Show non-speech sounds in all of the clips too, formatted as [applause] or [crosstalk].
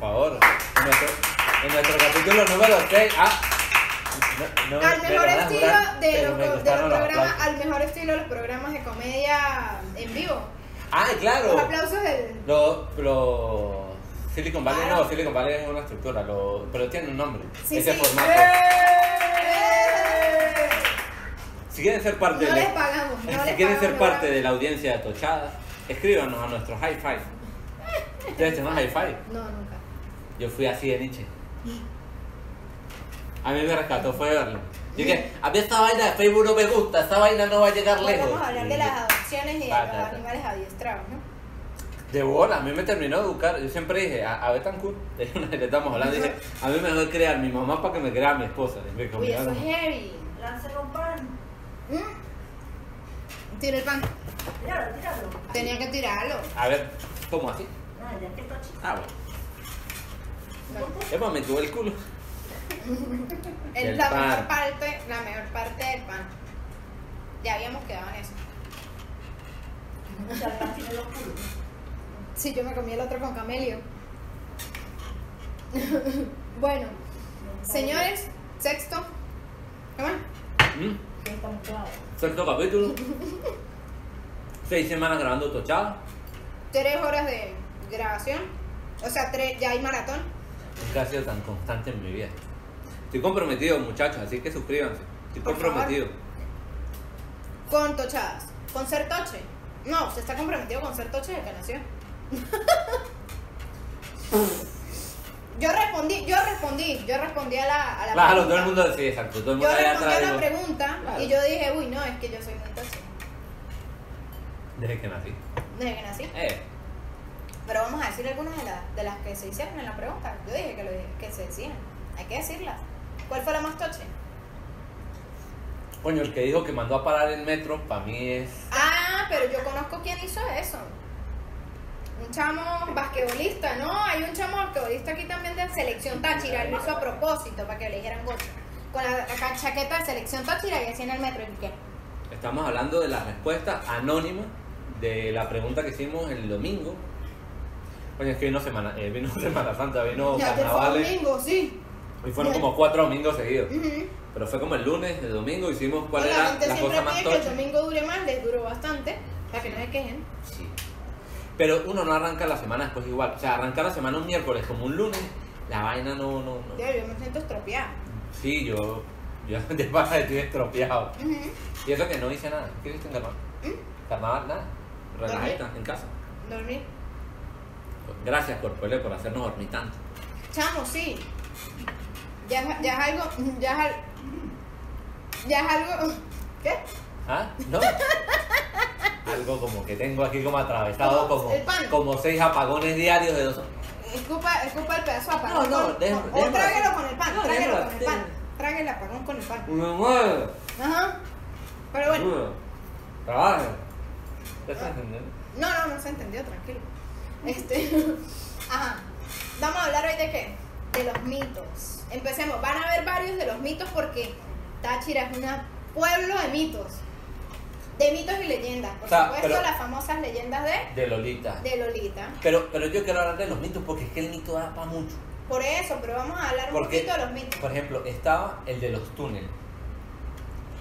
favor. En nuestro, en nuestro capítulo número 6. Ah, no, no, al me mejor a estilo jurar, de los, me de los los programas, aplausos. al mejor estilo de los programas de comedia en vivo. Ah, claro. Los aplausos del. Lo, lo, Silicon Valley Claro. no, Silicon Valley es una estructura, lo, pero tiene un nombre. Sí, ese sí. formato. ¡Eh! Si quieren ser parte No de, les pagamos, no [laughs] si les quieren ser pagamos, parte no. de la audiencia de Tochada, escríbanos a nuestro high five. ¿Ustedes tienen high five? No, nunca. Yo fui así de Nietzsche. A mí me rescató fue verlo. Yo dije, a mí esta vaina de Facebook no me gusta, esta vaina no va a llegar lejos. vamos a hablar de las adopciones y de Va, los va, va. animales adiestrados, ¿no? De bola, a mí me terminó de educar. Yo siempre dije, a, a Betancourt, [laughs] de una que le estamos hablando, dije, a mí me dejó criar mi mamá para que me crea mi esposa. Y me dijo, Uy, "Mira, eso es no". heavy. Láncelo un pan. ¿Mm? Tira el pan. Tíralo, tíralo. Tenía que tirarlo. A ver, ¿cómo así? Ah, ya que está chico. Ah, bueno. Epa, me tuve el culo. Es Del la pan. mejor parte, la mejor parte del pan. Ya habíamos quedado en eso. El. Sí, yo me comí el otro con camelio. [laughs] bueno, señores, sexto. ¿Qué más? ¿Mm? Sexto capítulo. Seis semanas grabando tochada. Tres horas de grabación. O sea, tres, ya hay maratón. Nunca ha sido tan constante en mi vida. Estoy comprometido, muchachos, así que suscríbanse. Estoy Por favor. comprometido. Con tochadas. Con ser toche. No, se está comprometido con ser toche desde que nació. [laughs] yo respondí, yo respondí, yo respondí a la, a la Claro, pregunta. todo el mundo sí, exacto. Todo el Yo mundo allá respondí a la pregunta Claro. y yo dije, uy, no, es que yo soy muy toche. Desde que nací. Desde que nací. Eh, Pero vamos a decir algunas de, las de las que se hicieron en la pregunta. Yo dije que, lo, que se decían. Hay que decirlas. ¿Cuál fue la más toche? coño, el que dijo que mandó a parar el metro, para mí es. Ah, pero yo conozco quién hizo eso. Un chamo basquetbolista, ¿no? Hay un chamo basquetbolista aquí también de selección Táchira. Lo hizo a propósito para que le dijeran gocha. Con la, la chaqueta de selección Táchira y así en el metro. ¿Y qué? Estamos hablando de la respuesta anónima de la pregunta que hicimos el domingo. Es que vino Semana, eh, vino [laughs] Semana Santa, vino Ya te fue carnavales. domingo, sí. Y fueron Ya. como cuatro domingos seguidos. Pero fue como el lunes, el domingo, hicimos cuál la era gente la siempre cosa más que el domingo dure más, les duró bastante. Para que no se quejen. Sí. Pero uno no arranca la semana después igual. O sea, arrancar la semana un miércoles como un lunes, la vaina no, no, no. Ya, yo me siento estropeada. Sí, yo, yo [laughs] de pasa estoy estropeado. Ujú. Y eso que no hice nada. ¿Qué hiciste en carnaval? ¿Mm? Carnaval, nada. Relajadita, en casa. Dormir. Gracias, Corpole, por hacernos dormir tanto. Chamo, sí. Ya, es- ya es algo. Ya es, ya es algo. ¿Qué? ¿Ah? ¿No? [laughs] Algo como que tengo aquí como atravesado Como como, seis apagones diarios de dos. Escupa, escupa el pedazo de apagón. No, no, déjame- o déjame tráguelo así. con el pan, No, tráguelo déjame con el pan. Trague el apagón con el pan. Me mueve. Ajá. Pero bueno. Trabaja. ¿Te estás entendiendo? No, no, no se entendió, tranquilo. Este. [laughs] Ajá. Vamos a hablar hoy de qué? De los mitos. Empecemos. Van a haber varios de los mitos porque Táchira es un pueblo de mitos. De mitos y leyendas. Por O sea, supuesto, pero- las famosas leyendas de, De Lolita. de Lolita. Pero, pero yo quiero hablar de los mitos porque es que el mito da para mucho. Por eso, pero vamos a hablar un poquito de los mitos. por ejemplo, estaba el de los túneles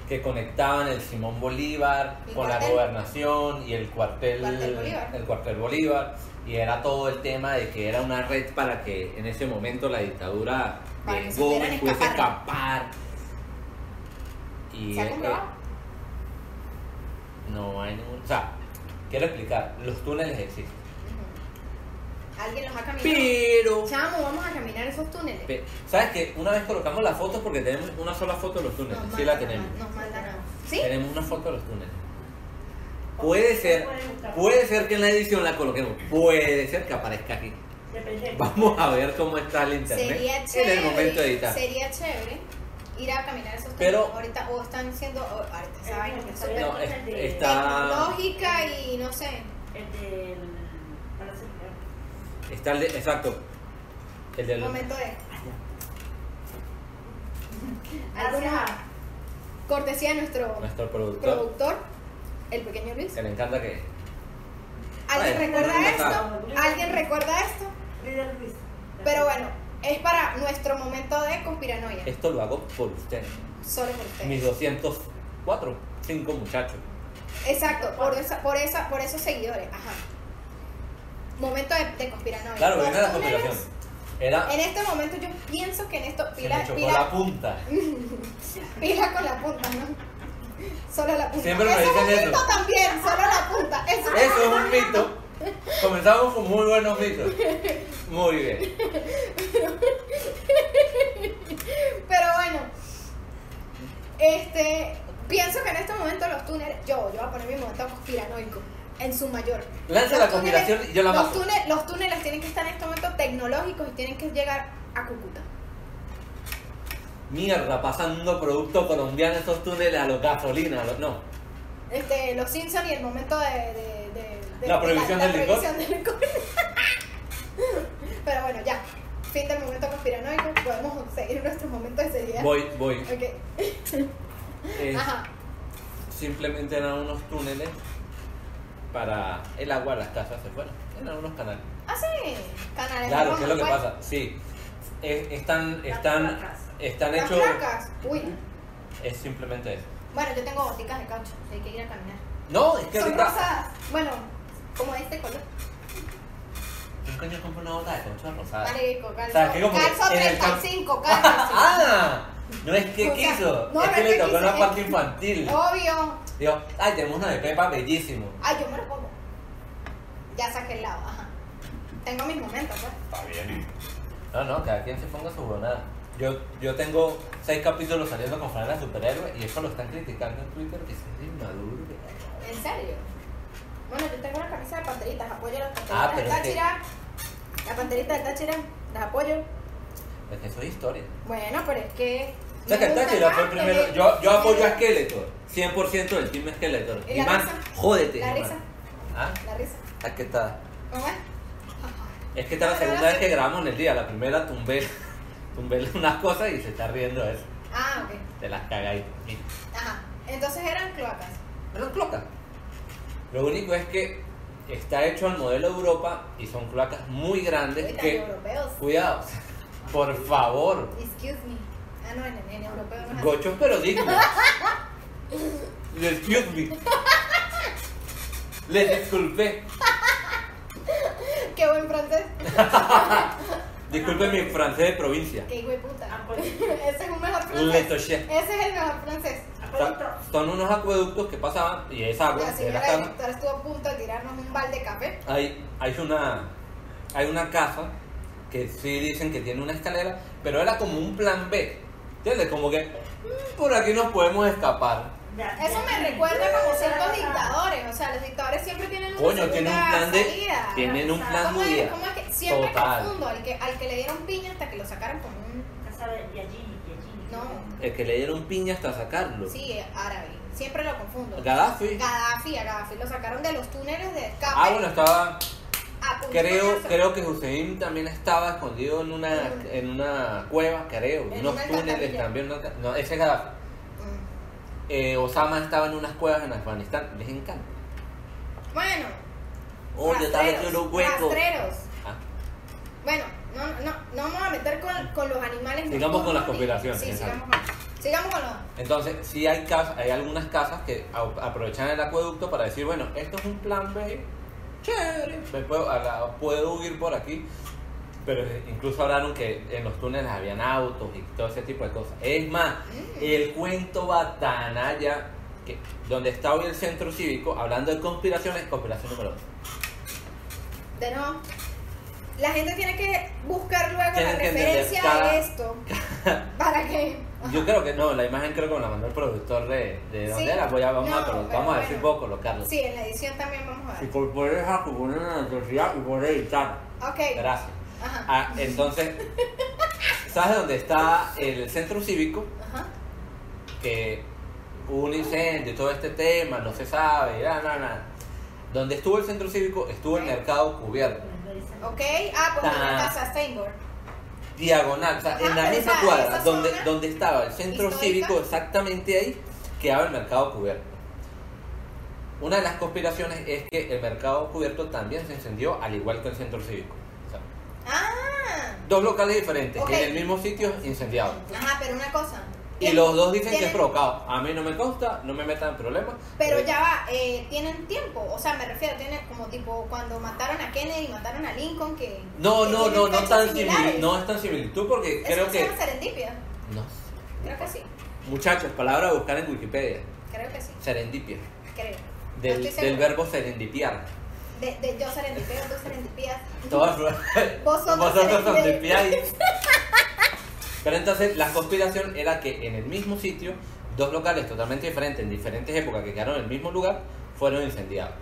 que conectaban el Simón Bolívar ¿Y con la gobernación y el cuartel, Cuartel Bolívar. el cuartel Bolívar y era todo el tema de que era una red para que en ese momento la dictadura Para de Gómez pudiese escapar. y ¿Se ha eh, comprobado? no hay ningún o sea quiero explicar los túneles existen. Alguien los ha caminado. pero Chamo, vamos a caminar esos túneles. ¿Sabes que Una vez colocamos las fotos porque tenemos una sola foto de los túneles. Nos sí la mandan, tenemos. Nos mandan. ¿Sí? Tenemos una foto de los túneles. Puede ser, puede ser que en la edición la coloquemos. Puede ser que aparezca aquí. Vamos a ver cómo está el internet Sería en chévere. el momento de editar. Sería chévere ir a caminar esos Pero-. Ahorita, o están siendo. o- ahorita, esa vaina que es súper No, es- de- está, tecnológica y no sé. El del. Está el de, exacto. El del Momento de. Gracias. Alguna cortesía de nuestro nuestro productor productor, el pequeño Luis. que le encanta que ¿Alguien recuerda no esto? ¿Alguien recuerda esto? Luis. Pero nuestro momento de conspiranoia. Esto lo hago por ustedes. Solo por ustedes. Mis 204, 5 muchachos. Exacto, por, esa, por, esa, por esos seguidores. Ajá. Momento de, de conspiranoia. Claro, viene la conspiración. Era. En este momento yo pienso que en esto Se pila, me chocó pila, la punta. [laughs] pila con la punta, ¿no? Solo la punta. Siempre me eso es dicen un eso. mito también, solo la punta. Eso, Eso es un mito. Comenzamos con muy buenos mitos. Muy bien. Pero bueno, este, pienso que en este momento los túneles, yo, yo voy a poner mi momento conspiranoico, en su mayor. Lanza Los la conspiración y yo la los mato. túneles, los túneles tienen que estar en este momento tecnológicos y tienen que llegar a Cúcuta. Mierda, pasando producto colombiano esos túneles a los gasolina, a los, no. Este, los Simpsons y el momento de, de, de- de- La de prohibición la del licor. prohibición del licor. [laughs] Pero bueno, ya. Fin del momento conspiranoico. Podemos seguir nuestros momentos de seriedad. Voy, voy. Ok. [laughs] Eh, Ajá. simplemente eran unos túneles para el agua a las casas se fueron. Eran unos canales. Ah, sí. Canales Claro, ¿qué es lo que pues. pasa? Sí. Eh, están, están. Están Las hechos. placas. Uy. Es simplemente eso. Bueno, yo tengo boticas de caucho. Hay que ir a caminar. No, es que Son ahorita. rosadas. Bueno, como este color. ¿Quién coño compra una bota de concha rosada? Marico, calzo. Sea, que como que calzo en el camp- 35, calzo. [laughs] ¡Ah! No es que O sea, quiso, no, es no que es le que tocó quiso, la es- parte infantil. Obvio. Digo, ay, tenemos uno de Pepa bellísimo. Ay, yo me lo pongo. Ya saqué el lado, ajá. Tengo mis momentos, pues. Está bien. No, no, cada quien se ponga su buena. Yo, yo tengo seis capítulos saliendo con de superhéroe y eso lo están criticando en Twitter que es inmaduro. ¿En serio? Bueno, yo tengo una camisa de panteritas, apoyo las panteritas Ah, de es que- Táchira. La panterita de Táchira, las apoyo. Es que eso es historia. Bueno, pero es que. O sea que Táchira fue el más primero. que- Yo, yo apoyo a Skeletor. 100% del team Skeletor. ¿Y risa? jódete. La risa. ¿Ah? La risa. Es que está. ¿Cómo es? Es que esta es la segunda vez que grabamos en el día. La primera tumbé, [laughs] unas cosas y se está riendo eso. Ah, ok. De las cagaditas. Ajá. Entonces eran cloacas. Eran cloacas. Lo único es que está hecho al modelo de Europa y son cloacas muy grandes Uy, que. europeos. Cuidado, [laughs] por favor. Excuse me. Ah, no, en, en europeo no. Gochos pero dignos. [laughs] Excuse me. Les disculpé. Qué buen francés. Disculpe mi francés de provincia. Qué hijo de puta. Acueducto. [laughs] Ese es un mejor Le francés. toché. Ese es el mejor francés. O sea, son unos acueductos que pasaban y esa agua La de señora directora estuvo a punto de tirarnos un balde de café. Hay, hay una hay una casa que sí dicen que tiene una escalera, pero era como un plan B. ¿Entiendes? Como que mm, por aquí nos podemos escapar. Eso me recuerda como ciertos dictadores. O sea, los dictadores siempre tienen una Coño, tienen un plan de salida. tienen un plan ¿Cómo de es? día. ¿Cómo es que siempre Total. confundo al que, al que le dieron piña hasta que lo sacaron como un... Casa de. No. El que le dieron piña hasta sacarlo. Sí, árabe. Siempre lo confundo. Gaddafi. Gaddafi, a Gaddafi lo sacaron de los túneles de escape. Ah, bueno, estaba a creo creo que Hussein también estaba escondido en una en una cueva, creo, En unos una túneles alcantarilla. también, una- no, ese es Gaddafi. Eh, Osama estaba en unas cuevas en Afganistán, les encanta. Bueno. Oh, yo estaba rastreros, metido en un hueco. rastreros. Ah, Bueno, no, no, no vamos a meter con, con los animales. Sigamos con las conspiraciones, Sí, sigamos con, sigamos con los. Entonces, sí hay casas, hay algunas casas que a- aprovechan el acueducto para decir, bueno, esto es un plan B, chévere, me puedo, la- puedo huir por aquí. Pero incluso hablaron que en los túneles habían autos y todo ese tipo de cosas. Es más, Mm. el cuento va tan allá que donde está hoy el centro cívico, hablando de conspiraciones, conspiración número uno. De nuevo. La gente tiene que buscar luego Tienen la referencia cada- de esto. [laughs] para que. Yo creo que no, la imagen creo que me la mandó el productor de, de Sí. dónde era, voy a, vamos, No, a, vamos a decir, bueno. puedo colocarlo. Sí, en la edición también vamos a Y ver. por poder dejar que poner una necesidad y poder editar. Ok. Gracias. Ajá. Ah, entonces, ¿sabes dónde está el centro cívico? Ajá. Que hubo un incendio y todo este tema, no se sabe, nada, nada, nada. Donde estuvo el centro cívico, estuvo el mercado cubierto. Ok. Ah, pues en la Ta- casa Steinborg. Diagonal, o sea, Ajá, en la misma esa- cuadra esa donde, estaba el centro histórica. cívico, exactamente ahí, quedaba el mercado cubierto. Una de las conspiraciones es que el mercado cubierto también se incendió al igual que el centro cívico. Dos locales diferentes, Ok. en el mismo sitio incendiados. Ajá, pero una cosa. Y los dos dicen que es provocado. A mí no me consta, no me metan en problemas. Pero Eh, ya va, eh, tienen tiempo, o sea, me refiero, tienen como tipo cuando mataron a Kennedy, mataron a Lincoln, que... No, que no, no, no tan similitud, no es tan similitud porque ¿Eso creo que... serendipia? No. Creo que sí, Muchachos, palabra a buscar en Wikipedia. creo que sí, Serendipia. creo. Del, del verbo serendipiar. De, de yo serendipio, tú serendipías. Todas Vosotros vosotros son. [laughs] [laughs] Pero entonces la conspiración era que en el mismo sitio, dos locales totalmente diferentes, en diferentes épocas, que quedaron en el mismo lugar, fueron incendiados.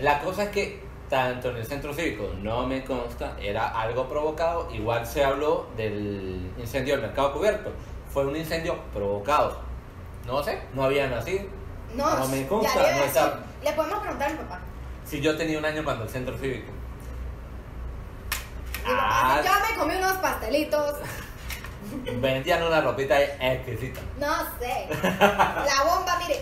La cosa es que tanto en el centro cívico, no me consta, era algo provocado, igual se habló del incendio del mercado cubierto, fue un incendio provocado. No sé, no había nacido. No, No me consta, no está. Le podemos preguntar a mi papá. Si yo tenía un año cuando el centro cívico. Ah. yo me comí unos pastelitos. [laughs] Vendían una ropita exquisita. No sé. [laughs] La bomba, mire.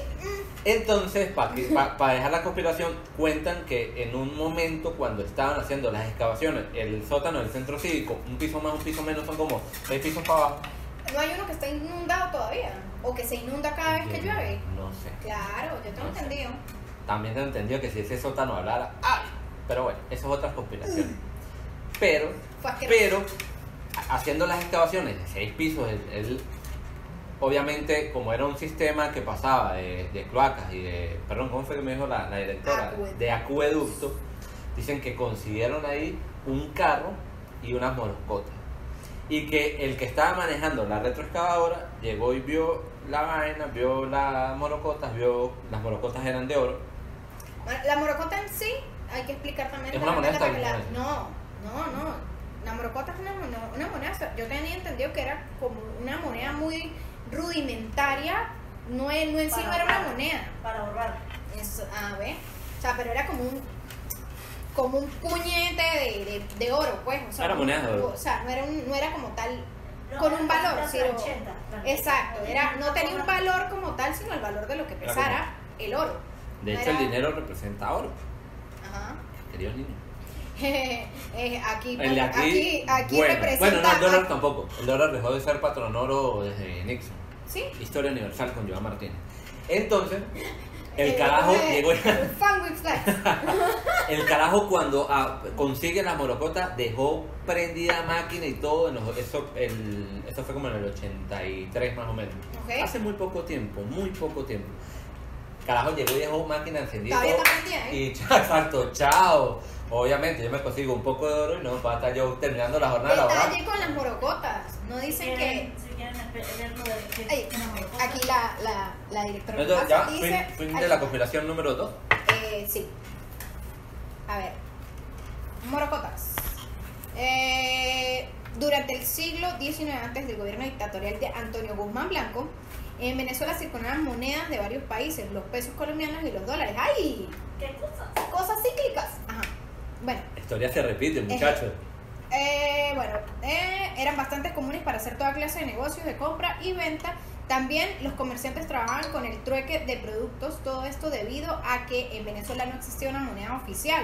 Entonces, para dejar la conspiración, cuentan que en un momento cuando estaban haciendo las excavaciones, el sótano del centro cívico, un piso más, un piso menos, son como seis pisos para abajo. No hay uno que está inundado todavía. O que se inunda cada vez que llueve. No sé. Claro, yo tengo No sé. También tengo entendido que si ese sótano hablara, ¡ay! Pero bueno, eso es otra conspiración. Pero, asqueroso. pero, ha- haciendo las excavaciones de seis pisos, él, él- obviamente, como era un sistema que pasaba de, de cloacas y de, perdón, ¿cómo fue que me dijo la, la directora? Acueducto. De acueducto, dicen que consiguieron ahí un carro y unas moroscotas. Y que el que estaba manejando la retroexcavadora llegó y vio la vaina, vio las morocotas, vio las morocotas eran de oro. La morocota en sí, hay que explicar también. Es una moneda la-. No, no, no. La morocota es una, moneda- una moneda. Yo tenía entendido que era como una moneda muy rudimentaria. No, es- no en sí Para no era una moneda. Para ahorrar. Es, a ver. O sea, pero era como un como un puñete de, de, de oro, pues. O sea, Era moneda de oro. O sea, no era, un- no era como tal No, con era un valor, sino-. Exacto, era, no tenía un valor como tal, sino el valor de lo que pesara el oro. De hecho, el dinero representa oro, Ajá. queridos niños. [laughs] Eh, aquí, El de aquí, aquí, aquí bueno. representa. Bueno, no, el dólar tampoco. El dólar dejó de ser patrón oro desde Nixon. Sí. Historia universal con Joan Martínez. Entonces, el Eh, carajo eh, llegó. Fan with flags. El carajo cuando ah, consigue las morocotas dejó prendida máquina y todo. en los- eso, el, eso fue como en el 83 más o menos. Ok. Hace muy poco tiempo, muy poco tiempo. Carajo llegó y dejó máquina encendida. Todavía está prendida, ¿eh? Y [laughs] chao, exacto, chao. Obviamente yo me consigo un poco de oro y no para estar yo terminando la jornada laboral. Detalle con las morocotas. No dicen que. Ay, aquí la, la, la directora Entonces, ya, dice. fin, fin de la conspiración número 2. Eh, sí. A ver. Morocotas. Eh, durante el siglo XIX, antes del gobierno dictatorial de Antonio Guzmán Blanco, en Venezuela circulaban monedas de varios países, los pesos colombianos y los dólares. ¡Ay! ¿Qué cosas? Cosas cíclicas. Ajá. Bueno, La historia se repite, muchachos. eh, bueno, eh, eran bastante comunes para hacer toda clase de negocios de compra y venta. También los comerciantes trabajaban con el trueque de productos, todo esto debido a que en Venezuela no existía una moneda oficial.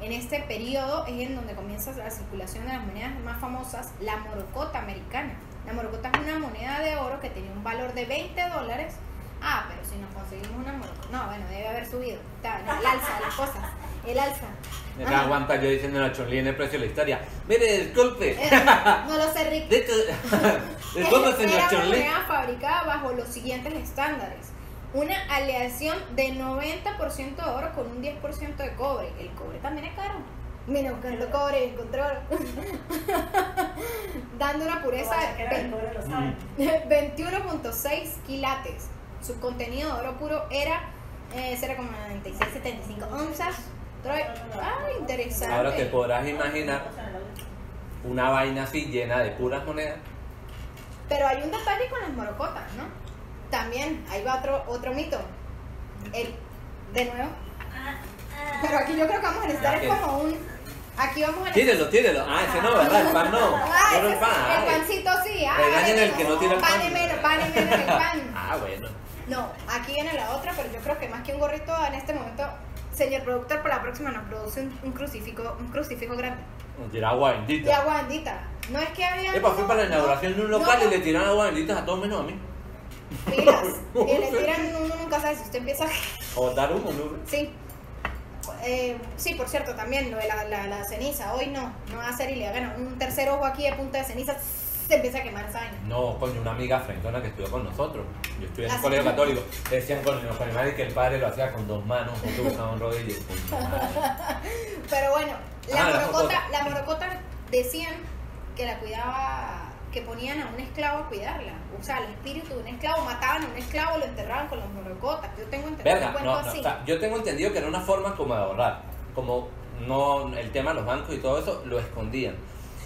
En este periodo es en donde comienza la circulación de las monedas más famosas, la morocota americana. La morocota es una moneda de oro que tenía un valor de 20 dólares. Ah, pero si nos conseguimos una morocota. No, bueno, debe haber subido. Está, el alza las cosas. El alza. Me Ajá. aguanta yo diciendo a Chonli en el precio de la historia. Mire, disculpe. Eh, no lo sé, Rick. [laughs] De hecho, [laughs] disculpe, señor Chonli. moneda fabricada bajo los siguientes estándares. Una aleación de 90% de oro con un 10% de cobre. El cobre también es caro. Mira, buscando cobre, encontré oro. [laughs] Dando una pureza de cobre, lo saben. [laughs] 21.6 quilates. Su contenido de oro puro era eh, 0,9675 onzas. Troy- Ah, interesante. Ahora te podrás imaginar una vaina así llena de puras monedas. Pero hay un detalle con las morocotas, ¿no? También, ahí va otro, otro mito. El, de nuevo. Pero aquí yo creo que vamos a necesitar es como un. Aquí vamos a. Tírelo, tírelo. Ah, ese no, ¿verdad? El pan no. Ah, Solo el pan. el pancito sí. Ah, Regañen el que no tira el pan. Pan y menos, pan y menos el pan. [laughs] Ah, bueno. No, aquí viene la otra, pero yo creo que más que un gorrito en este momento, señor productor, para la próxima nos produce un, un crucifijo, un crucifijo grande. Tira agua bendita. agua bendita. No es que había. Epa, fui para la inauguración de un local y le tiraron agua bendita a todos menos a mí. Pilas. [laughs] Y le tiran, uno nunca sabe si usted empieza. O dar humo, ¿no? Sí. Eh, sí, por cierto, también lo de la, la, la ceniza. Hoy no, no va a y le hagan un tercer ojo aquí de punta de ceniza. Se empieza a quemar esa vaina. No, coño, una amiga frentona que estudió con nosotros. Yo estudié en un colegio católico. Decían con los animales que el padre lo hacía con dos manos, otro usaba un rodillo. [laughs] Pero bueno, la Ah, morocota. la morocota decían que la cuidaba, que ponían a un esclavo a cuidarla. O sea, el espíritu de un esclavo, mataban a un esclavo y lo enterraban con las morocotas. Yo tengo entendido Verga, un cuento no, no, así. o sea, yo tengo entendido que era una forma como de ahorrar. Como no el tema de los bancos y todo eso lo escondían.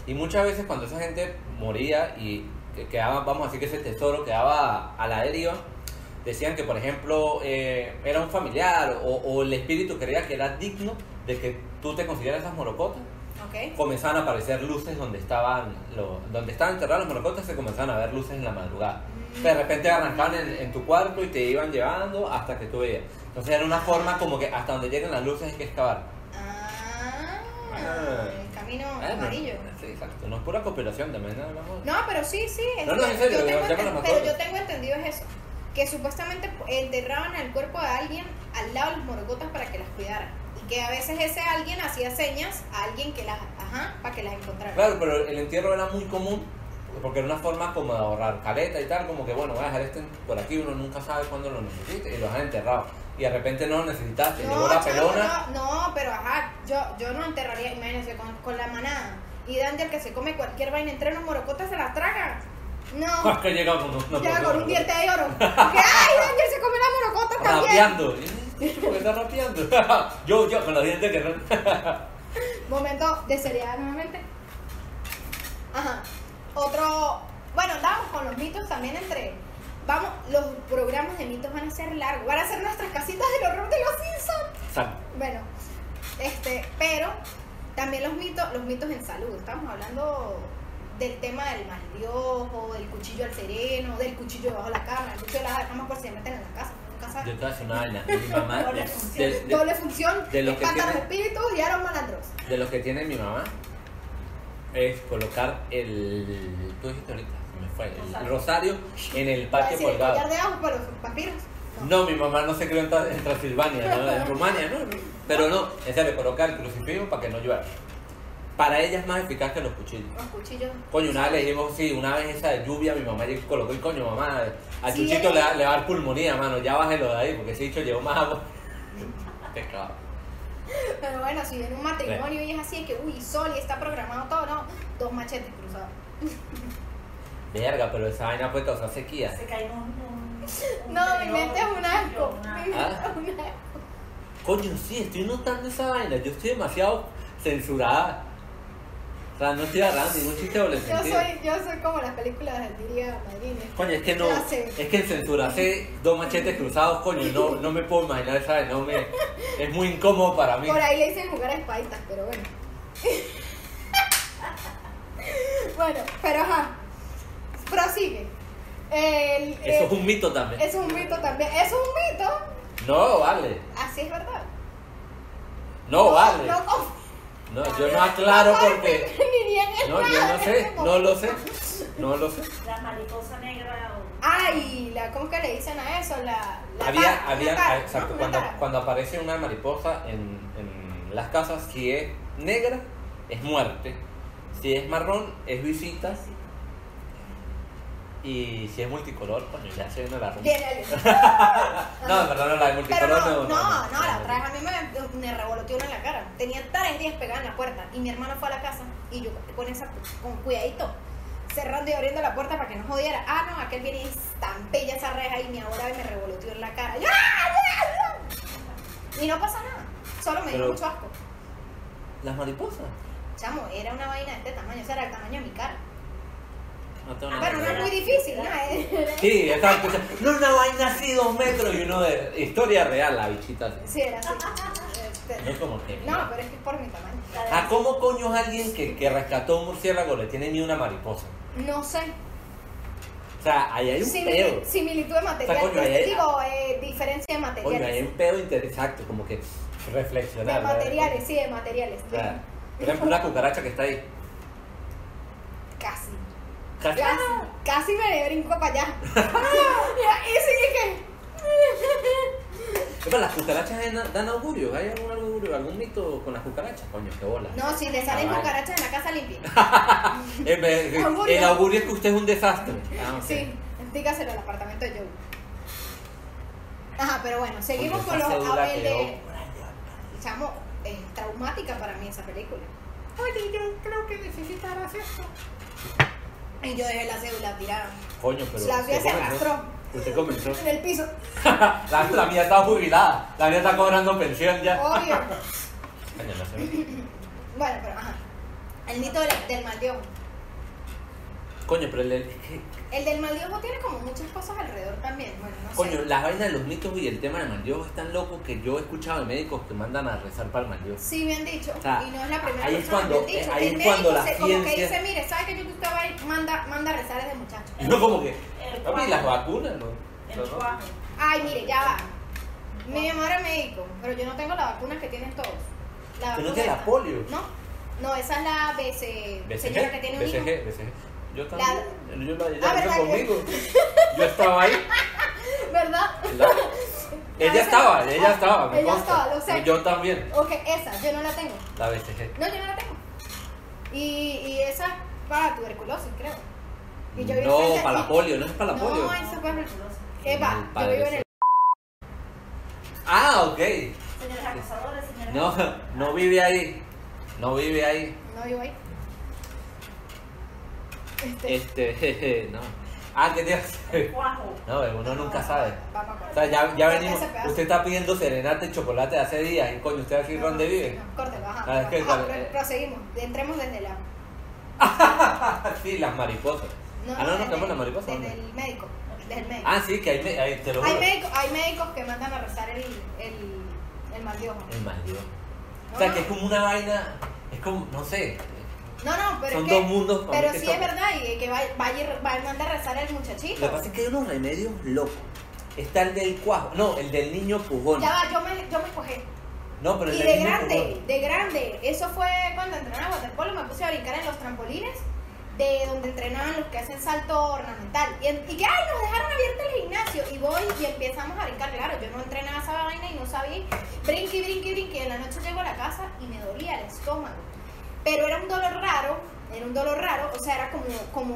Y muchas veces cuando esa gente moría y que quedaba, vamos a decir que ese tesoro quedaba a la deriva, decían que por ejemplo eh, era un familiar o, o el espíritu creía que era digno de que tú te consiguieras esas morocotas. Ok. Comenzaban a aparecer luces donde estaban los, donde estaban enterrados los morocotas, se comenzaban a ver luces en la madrugada. De repente arrancaban en, en tu cuarto y te iban llevando hasta que tú veías. Entonces era una forma como que hasta donde lleguen las luces hay que excavar. Ah, el camino Bueno, amarillo. Sí, exacto. No es pura cooperación también, más. No, pero sí, sí. es No, no, que en serio, yo de tengo verdad me enten- lo pero yo tengo entendido es eso. Que supuestamente enterraban el cuerpo de alguien al lado de los morocotas para que las cuidara. Que a veces ese alguien hacía señas a alguien que las, ajá, para que las encontrara. Claro, pero el entierro era muy común porque era una forma como de ahorrar caleta y tal, como que bueno, voy a dejar este por aquí, uno nunca sabe cuándo lo necesite y lo dejan enterrado. Y de repente no lo necesitaste, llegó la pelona. no, no, pero ajá, yo, yo no enterraría, imagínense, con, con la manada. Y Danger que se come cualquier vaina entre los morocotas se las traga. No. [laughs] Es que llega con un, no, Llega no, con no, un diente de oro. Que, ay, Danger se come la morocota también. Rapeando. ¿Por qué está rapeando? [laughs] yo, yo, con los dientes que no. [laughs] Momento de seriedad nuevamente. Ajá. Otro. Bueno, andamos con los mitos también entre. Vamos, los programas de mitos van a ser largos. Van a ser nuestras casitas del horror de los Simpsons. Bueno, este, pero también los mitos, los mitos en salud. Estamos hablando del tema del mal de ojo, del cuchillo al sereno, del cuchillo debajo de la cama, el cuchillo de la cama por si se meten en la casa. Nunca Yo te voy a decir una vaina. Mi mamá, [laughs] Doble función. de- de- Doble función, de que los tiene- espíritus y a los malandros. de lo que tiene mi mamá es colocar el. Tú dijiste ahorita, se me fue. El Rosario. rosario en el patio decir, el colgado. de ajo para los vampiros. No, mi mamá no se crió en Transilvania, ¿no? en Rumania, ¿no? Pero no, en serio, colocar el crucifijo para que no llueva. Para ella es más eficaz que los cuchillos. Los cuchillos. Coño, una vez le dijimos, sí, una vez esa de lluvia, mi mamá llegó y colocó y coño, mamá, al Sí, chuchito le, va- le va a dar pulmonía, mano, ya bájelo de ahí, porque ese dicho llevó más agua. [laughs] Pescado. Pero bueno, si viene un matrimonio y es así, de que uy, sol y está programado todo, no, dos machetes cruzados. [laughs] Verga, pero esa vaina puede causar sequía. Se cae un. un- un No, mi tenedor, mente es un asco. una- Mi mente Ah. es un asco. Coño, sí, estoy notando esa vaina. Yo estoy demasiado censurada. O sea, no estoy agarrando ningún chiste doble Yo soy, yo soy como las películas de diría Madrid. Coño, es que no. Es que en censurarse dos machetes cruzados, coño, no, no me puedo imaginar esa vaina. No me, es muy incómodo para mí. Por ahí le dicen jugar a espaditas, pero bueno. [laughs] bueno, pero ajá. Prosigue. El- Eso es un mito también. eso es un mito también. Eso es un mito. No, vale. Así es verdad. No, vale. No, No, yo no aclaro porque. No, yo no sé, [laughs] no lo sé. No lo sé. La mariposa negra. o- Ay, la, ¿cómo que le dicen a eso? La, la Había, había, tara, exacto, cuando, cuando aparece una mariposa en, en las casas, si es negra, es muerte. Si es marrón, es visita. Y si es multicolor, coño, ya se viene la rumba. [laughs] No, verdad no, la de multicolor Pero no, no. no, no, la otra vez a mí me, me revoloteó una en la cara. Tenía tres días pegada en la puerta y mi hermano fue a la casa y yo con esa, con cuidadito, cerrando y abriendo la puerta para que no jodiera. Ah, no, aquel viene y estampella esa reja y mi abuela me revoloteó en la cara. ¡ah! Y no pasa nada, solo me dio mucho asco. ¿Las mariposas? Chamo, era una vaina de este tamaño, o sea, era el tamaño de mi cara. No tengo Ah, nada pero no es muy difícil, ¿no? [laughs] Sí, exacto. No, una vaina así, dos metros y uno de. Historia real, la bichita así. Sí, era así. Este, No es como que. No, pero es que es por mi tamaño. ¿A cómo coño es alguien que, que rescató un murciélago le tiene ni una mariposa? No sé. O sea, ahí hay un Simili- pedo. similitud de material. coño, ahí hay- Digo, eh, diferencia de Coño, materiales. hay un pedo interesante, como que reflexionar. de materiales, sí, de materiales. O sea, por ejemplo, una cucaracha que está ahí. casi. Casi. Casi, casi me brinco para allá. [laughs] y sí que. Epa, las cucarachas dan- augurio. ¿Hay algún augurio, algún mito con las cucarachas? Coño, qué bola. No, si le salen Ah, cucarachas en la casa limpia. [laughs] Eh. El augurio es que usted es un desastre. Ah. Sí, dígaselo al apartamento de Joe. Ajá, pero bueno, seguimos con los cédula el quedó de. Chamo, es traumática para mí esa película. Oye, yo creo que necesitarás esto. Y yo dejé la cédula tirada Coño, pero. La vida se arrastró. Usted comenzó. en el piso. [laughs] la, la mía está jubilada. La mía está cobrando pensión ya. Obvio. [laughs] Bueno, pero ajá. El mito del, del mal de ojo. Coño, pero el, que- El del mal de ojo tiene como muchas cosas alrededor también. Bueno, no Coño, sé. las vainas de los mitos y el tema del mandiojo es tan loco que yo he escuchado de médicos que mandan a rezar para el mandiojo. Sí, me han dicho, O sea, y no es la primera ahí es persona cuando- que me han dicho. ahí el es cuando médico la se- como que dice, mire, ¿sabe que yo que usted va a? Manda, manda a rezar desde muchacho. Y no como que, El papi, las vacunas, ¿no? El No, no. Ay, mire, ya va. Mi mamá era médico, pero yo no tengo la vacuna que tienen todos. La ¿Tú no tienes la polio? No, no, esa es la BC, señora que tiene un hijo. BCG, Yo también. Yo la ella ¿verdad hizo que- conmigo. Yo estaba ahí. [laughs] ¿Verdad? La- Ella estaba, ella ah, estaba, me ella consta. estaba, lo sé. Y yo también, Ok, esa, yo no la tengo. la BCG. No, yo no la tengo. Y, y esa es para tuberculosis, creo. Y yo vivo No, a para la polio, no es para la polio. No, esa es para Eva, El yo vivo en el... Ah, ok. Señores acosadores, señores No, no vive ahí. No vive ahí. No vivo ahí. Este, Este, [laughs] no. Ah, ¿qué te hace? No, uno nunca sabe. O sea, ya, ya venimos. Usted está pidiendo serenata y chocolate hace días. Y coño, ¿usted aquí No, dónde no, vive? no, córtelo, ajá. Ah, que- Ajá, eh. proseguimos. Entremos desde la. [laughs] sí, las mariposas. ah, no, no, ¿qué las mariposas? Desde el médico. Desde el médico. Ah, sí, que hay, hay- te lo hay, médicos, hay médicos que mandan a rezar el, el, el mal ojo. El mal Dios. No, O sea, no. que es como una vaina. Es como, no sé. No, no, pero Son es que. dos mundos Pero sí es verdad, y que va, vaya y re- va y manda a rezar el muchachito. Lo que pasa es que hay unos remedios locos. Está el del cuajo. No, el del niño pujón. Ya va, yo me, yo me cogé. No, pero el Y del de niño grande, pujón. de grande. Eso fue cuando entrenaba waterpolo, me puse a brincar en los trampolines de donde entrenaban los que hacen salto ornamental. Y, que, ay, nos dejaron abierto el gimnasio. Y voy y empezamos a brincar. Claro, yo no entrenaba esa vaina y no sabía. Brinqui, brinqui, brinqui. Y en la noche llego a la casa y me dolía el estómago. Pero era un dolor raro, era un dolor raro, o sea, era como, como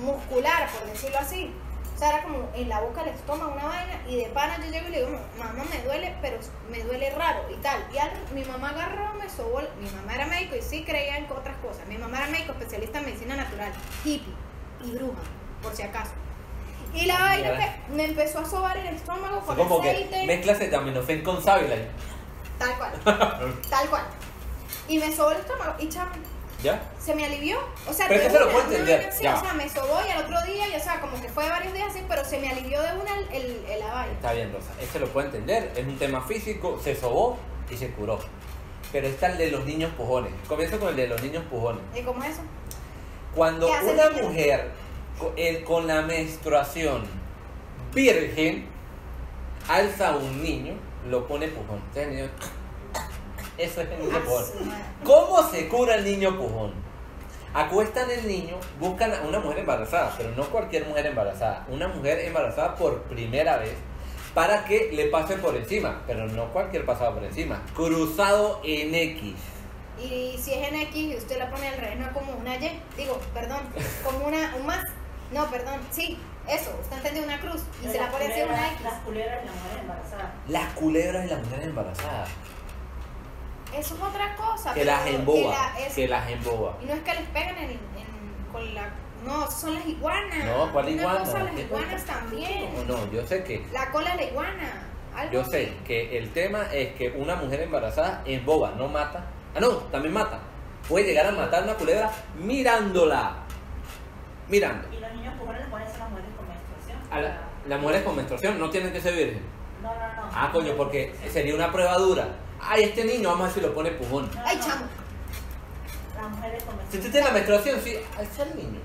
muscular, por decirlo así. O sea, era como en la boca, el estómago, una vaina, y de pana yo llego y le digo, mamá, me duele, pero me duele raro y tal. Y al- mi mamá agarró, me sobó, mi mamá era médico y sí creía en otras cosas. Mi mamá era médico, especialista en medicina natural, hippie y bruja, por si acaso. Y la vaina que me empezó a sobar el estómago con como que aceite. mezclas acetaminofén con sábila. Tal cual, [laughs] tal cual. Y me sobó el estómago y chamo, ¿Ya? se me alivió. O sea, Pero de se lo puedo entender, ya. o sea, me sobó y al otro día, y, o sea, como que fue varios días así, pero se me alivió de una el, el, el. Está bien, Rosa. Este lo puedo entender. Es un tema físico. Se sobó y se curó. Pero está el de los niños pujones. Comienzo con el de los niños pujones. ¿Y cómo es eso? Cuando ¿Qué hace el una mujer el- con la menstruación virgen alza a un niño, lo pone pujón. Entonces el niño- Eso es el niño pujón. ¿Cómo se cura el niño pujón? Acuestan el niño, buscan a una mujer embarazada, pero no cualquier mujer embarazada, una mujer embarazada por primera vez para que le pase por encima, pero no cualquier pasado por encima, cruzado en X. Y si es en X y usted la pone al revés, no es como una Y, digo, perdón, como una, un más. No, perdón, sí, eso, usted entendió una cruz y se la pone así una X. Las culeras y la mujer embarazada. Las culebras y las mujeres embarazadas, Eso es otra cosa. que las emboba, la- que las emboba. Y no es que les pegan en, en- con la... No, son las iguanas. No, ¿cuál iguana? cosa, las ¿Qué iguanas también. No, no, yo sé que La cola de la iguana. algo Yo así. sé que el tema es que una mujer embarazada es boba, no mata. Ah, no, también mata. Puede llegar a matar una culebra mirándola. Mirando. Y los niños pujones les ponen a las mujeres con menstruación. A la- las mujeres con menstruación no tienen que ser virgen. No, no, no. Ah, coño, porque sería una prueba dura. Ay, este niño, vamos a ver si lo pone pujón. No, Ay, chamo. Las mujeres con Si tú tienes la menstruación, sí, al niño.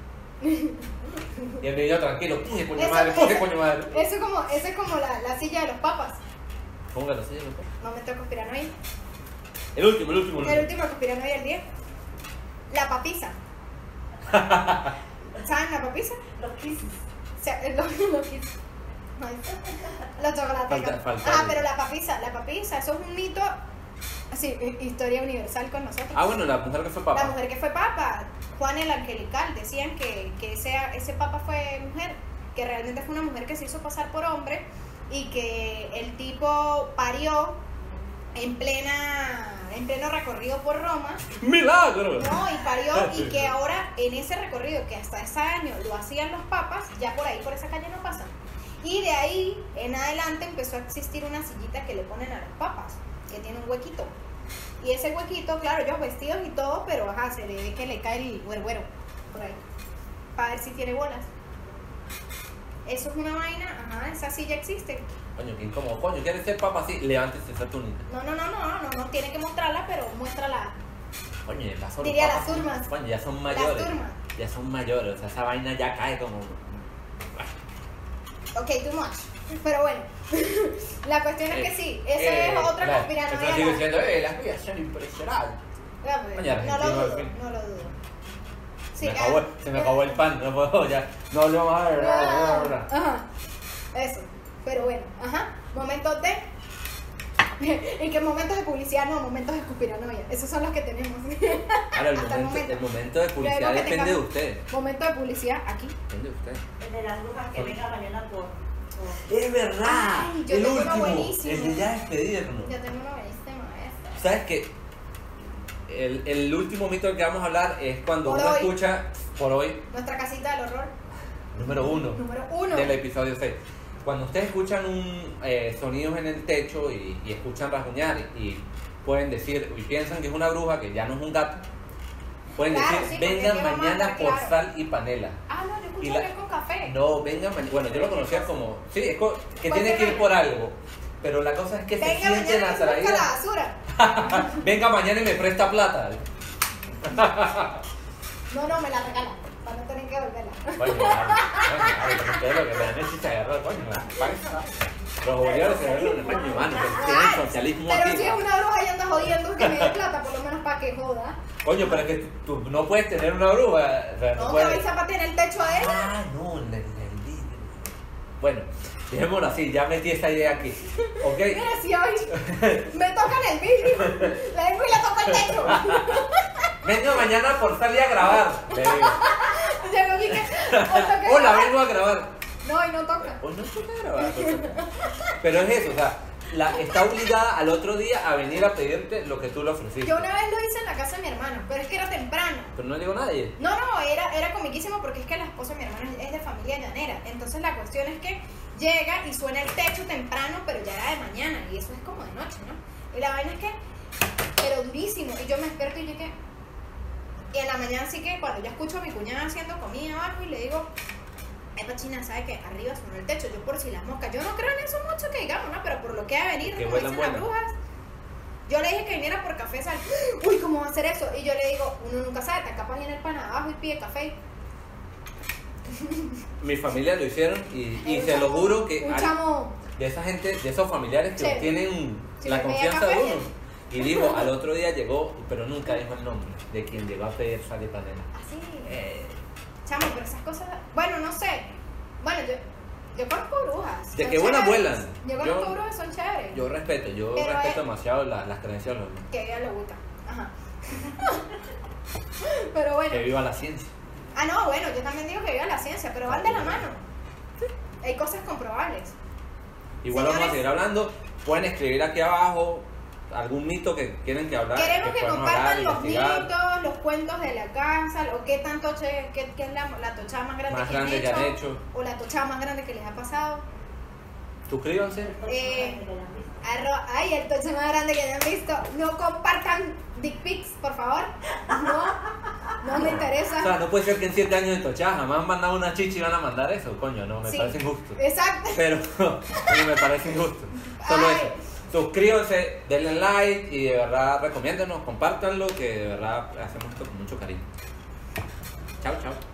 Y el niño [laughs] tranquilo, puje coño Eso- madre, puje eso- coño madre. Eso es como, eso es como la, la silla de los papas. Póngalo así, loco. No me tengo conspiranoia. El último, el último, el El último. último conspiranoia del día. La papiza. [laughs] ¿Saben la papisa? Los kisses. O sea, lo, lo que- Ay, Falta- falta ah, el- pero la papisa, la papisa, eso es un mito, así, hi- historia universal con nosotros. Ah, bueno, la mujer que fue La papa. mujer que fue papa, Juan el Angelical, decían que, que ese, ese papa fue mujer, que realmente fue una mujer que se hizo pasar por hombre y que el tipo parió en plena en pleno recorrido por Roma ¡Milagro! no, y parió y que [laughs] ahora en ese recorrido que hasta ese año lo hacían los papas, ya por ahí por esa calle no pasan. Y de ahí en adelante empezó a existir una sillita que le ponen a los papas, que tiene un huequito. Y ese huequito, claro, ellos vestidos y todo, pero ajá, se le ve que le cae el güero por ahí. Para ver si tiene bolas. Eso es una vaina, ajá, esa silla existe. Coño, qué incómodo. Coño, ¿quieres ser papa así? Levántese esa túnica. No, no, no, no, no, no, tiene que mostrarla, pero muéstrala. Coño, las Diría las turmas. Coño, ya son mayores. turmas. Ya son mayores. O sea, esa vaina ya cae como. Ok, too much. Pero bueno, [laughs] la cuestión es que sí, esa Eh, es otra conspiranoia. Eso sigue diciendo, eh, las vías son impresionantes. Ya, pues, no lo dudo, no lo dudo. Se me acabó, se me acabó el pan, no puedo ya. No, Ah, no, no, no. Ajá, eso. Pero bueno, ajá, momentos de... [laughs] ¿En qué momentos de publicidad? No, momentos de conspiranoia. Esos son los que tenemos. [laughs] Ahora, el Hasta el momento, momento. el momento de publicidad que depende de usted. Momento de publicidad aquí. Depende de usted. El de las brujas que venga mañana por. por- Es verdad. Ay, yo el tengo uno último. buenísimo. El de ya despedirnos. Ya tengo una buenísima esta. ¿Sabes qué? El, el último mito del que vamos a hablar es cuando Por uno hoy. escucha, por hoy, Nuestra casita del horror. número uno. Número uno. del episodio 6. Cuando ustedes escuchan un, eh, sonidos en el techo y, y escuchan rasguñar y pueden decir, y piensan que es una bruja, que ya no es un gato, pueden Claro, decir, sí, vengan mañana por claro. sal y panela. Ah, no, yo Y escucho la- que es con café. No, vengan mañana. Bueno, yo lo conocía como, sí, es que ¿Cuál tiene que ir por algo. Pero la cosa es que se sienten y la atraídas. basura. [laughs] Venga mañana y me presta plata. No, no, me la regala. Que devolverla. Coño, coño, ustedes lo que hecho es agarrar, coño. Los bolívares se ven coño, mano, tienen socialismo Pero si es una bruja y anda jodiendo que me dé plata, por lo menos para que joda. Coño, pero es que tú, no puedes tener una bruja. No, puedes. vais a patear el techo a ella. Ah, no, en el, en el vidrio. Bueno, dejémoslo así, ya metí esa idea aquí. ¿Ok? Mira, si hoy me tocan el vidrio, le vengo y le toco el techo. [laughs] Venga mañana por salir a grabar. Le digo. Llego y que, "Hoy toca [laughs] Hola, grabar". vengo a grabar. No, y no toca. Pues no toca grabar. Pero es eso, o sea, la, está obligada al otro día a venir a pedirte lo que tú le ofreciste. Yo una vez lo hice en la casa de mi hermano, pero es que era temprano. Pero no llegó nadie. No, no, era, era comiquísimo porque es que la esposa de mi hermano es de familia llanera. Entonces la cuestión es que llega y suena el techo temprano, pero ya era de mañana. Y eso es como de noche, ¿no? Y la vaina es que, pero durísimo. Y yo me despierto y yo que. Y en la mañana sí que cuando ya escucho a mi cuñada haciendo comida abajo y le digo, esta china sabe que arriba sonó el techo, yo por si las moscas. Yo no creo en eso mucho que digamos, ¿no? Pero por lo que va a venir, como dicen las bueno. brujas. Yo le dije que viniera por café sal. [gasps] Uy, ¿cómo va a hacer eso? Y yo le digo, uno nunca sabe, te capaz viene el pan abajo y pide café. [laughs] Mi familia lo hicieron y, se lo juro que Un chamo. de esa gente, de esos familiares que Sí. tienen Sí, la confianza de uno. Y dijo, al otro día llegó, pero nunca dijo el nombre de quien llegó a pedir sal y panela. Así. Eh, Chamo, pero esas cosas. Bueno, no sé. Bueno, yo. Yo conozco brujas. De que buenas vuelan. Yo conozco Yo- brujas, son chéveres. yo respeto, yo Pero respeto hay- demasiado la- las creencias de los. Que ella lo gusta. Ajá. [laughs] pero bueno. Que viva la ciencia. Ah, no, bueno, yo también digo que viva la ciencia, pero van de la mano. Hay cosas comprobables. Igual vamos a Señores. seguir hablando. Pueden escribir aquí abajo algún mito que quieren que hablar. Queremos que compartan los investigar. mitos, los cuentos de la casa, o qué tanto che, qué, qué es la, la tochada más grande, Más que, grande han que hecho, han hecho. o la tochada más grande que les ha pasado. Suscríbanse. Eh, Arro- ay, el tocho más grande que hayan visto. No compartan dick pics, por favor. No, no me interesa. O sea, no puede ser que en 7 años de tochada jamás han mandado una chichi y van a mandar eso. Coño, no, me Sí. parece injusto. Exacto. Pero [laughs] no, me parece injusto. Solo Ay. eso. Suscríbanse, denle like y de verdad recomiéndenos, compártanlo, que de verdad hacemos esto con mucho cariño. Chao, chao.